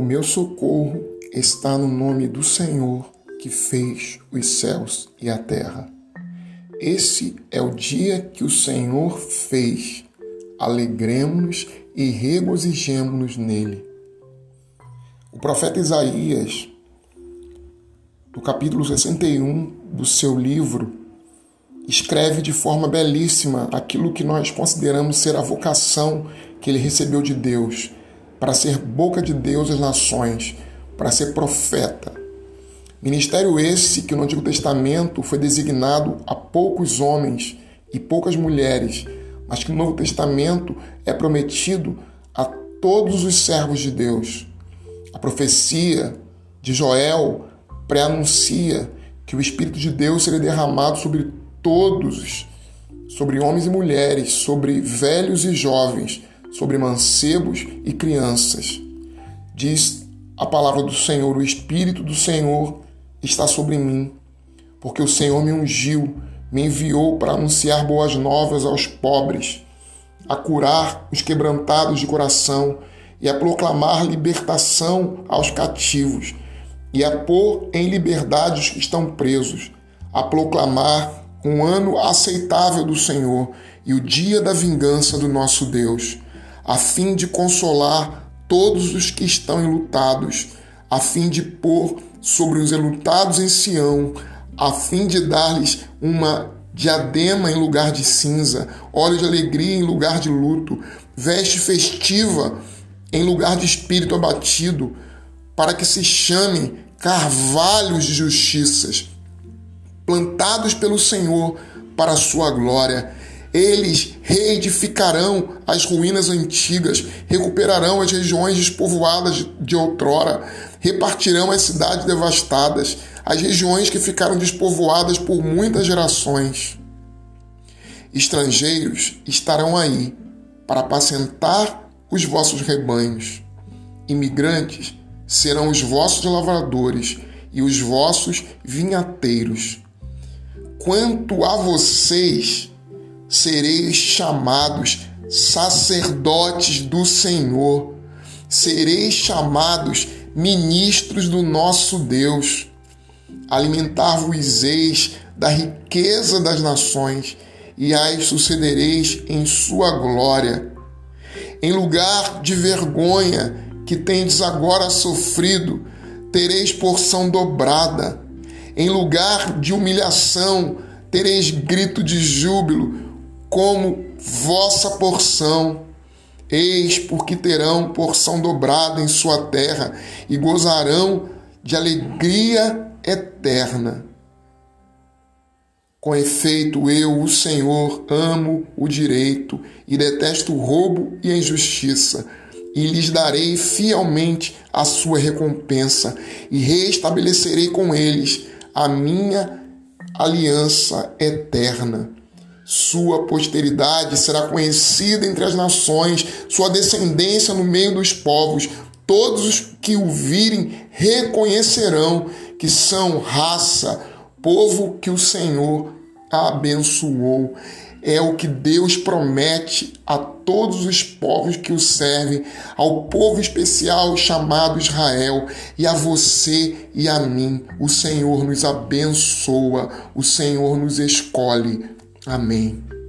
meu socorro está no nome do Senhor que fez os céus e a terra. Esse é o dia que o Senhor fez. Alegremos-nos e regozijemos-nos nele. O profeta Isaías, no capítulo 61 do seu livro, escreve de forma belíssima aquilo que nós consideramos ser a vocação que ele recebeu de Deus, para ser boca de Deus às nações, para ser profeta. Ministério esse que no Antigo Testamento foi designado a poucos homens e poucas mulheres, mas que no Novo Testamento é prometido a todos os servos de Deus. A profecia de Joel pré-anuncia que o Espírito de Deus seria derramado sobre todos, sobre homens e mulheres, sobre velhos e jovens, sobre mancebos e crianças. Diz a palavra do Senhor: O Espírito do Senhor está sobre mim, porque o Senhor me ungiu, me enviou para anunciar boas novas aos pobres, a curar os quebrantados de coração e a proclamar libertação aos cativos e a pôr em liberdade os que estão presos, a proclamar um ano aceitável do Senhor e o dia da vingança do nosso Deus, a fim de consolar todos os que estão enlutados, a fim de pôr sobre os enlutados em Sião, a fim de dar-lhes uma diadema em lugar de cinza, óleo de alegria em lugar de luto, veste festiva em lugar de espírito abatido, para que se chamem carvalhos de justiças plantados pelo Senhor para a sua glória. Eles reedificarão as ruínas antigas, recuperarão as regiões despovoadas de outrora, repartirão as cidades devastadas, as regiões que ficaram despovoadas por muitas gerações. Estrangeiros estarão aí para apacentar os vossos rebanhos. Imigrantes serão os vossos lavradores e os vossos vinhateiros. Quanto a vocês, sereis chamados sacerdotes do Senhor, sereis chamados ministros do nosso Deus. Alimentar-vos-eis da riqueza das nações e as sucedereis em sua glória. Em lugar de vergonha que tendes agora sofrido, tereis porção dobrada em lugar de humilhação, tereis grito de júbilo como vossa porção. Eis porque terão porção dobrada em sua terra e gozarão de alegria eterna. Com efeito, eu, o Senhor, amo o direito e detesto o roubo e a injustiça, e lhes darei fielmente a sua recompensa, e restabelecerei com eles a minha aliança eterna. Sua posteridade será conhecida entre as nações, sua descendência no meio dos povos. Todos os que o virem reconhecerão que são raça, povo que o Senhor abençoou é o que Deus promete a todos os povos que o servem, ao povo especial chamado Israel, e a você e a mim. O Senhor nos abençoa, o Senhor nos escolhe. Amém.